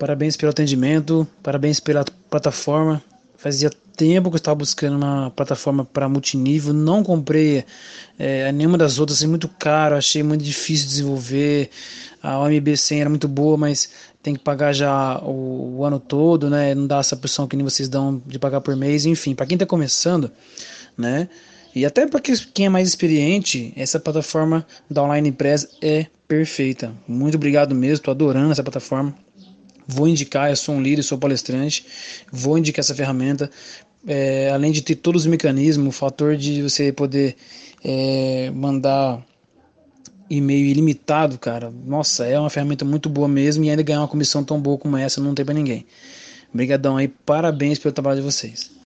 Parabéns pelo atendimento, parabéns pela plataforma. Fazia tempo que eu estava buscando uma plataforma para multinível, não comprei é, nenhuma das outras, assim, muito caro, achei muito difícil de desenvolver. A OMB 100 era muito boa, mas tem que pagar já o, o, ano todo, né? Não dá essa opção que nem vocês dão de pagar por mês, enfim, para quem está começando, né? E até para quem é mais experiente, essa plataforma da Online Press é perfeita. Muito obrigado mesmo, estou adorando essa plataforma. Vou indicar, eu sou um líder, sou palestrante, vou indicar essa ferramenta. É, além de ter todos os mecanismos, o fator de você poder é, mandar e-mail ilimitado, cara, nossa, é uma ferramenta muito boa mesmo e ainda ganhar uma comissão tão boa como essa não tem para ninguém. Obrigadão aí, parabéns pelo trabalho de vocês.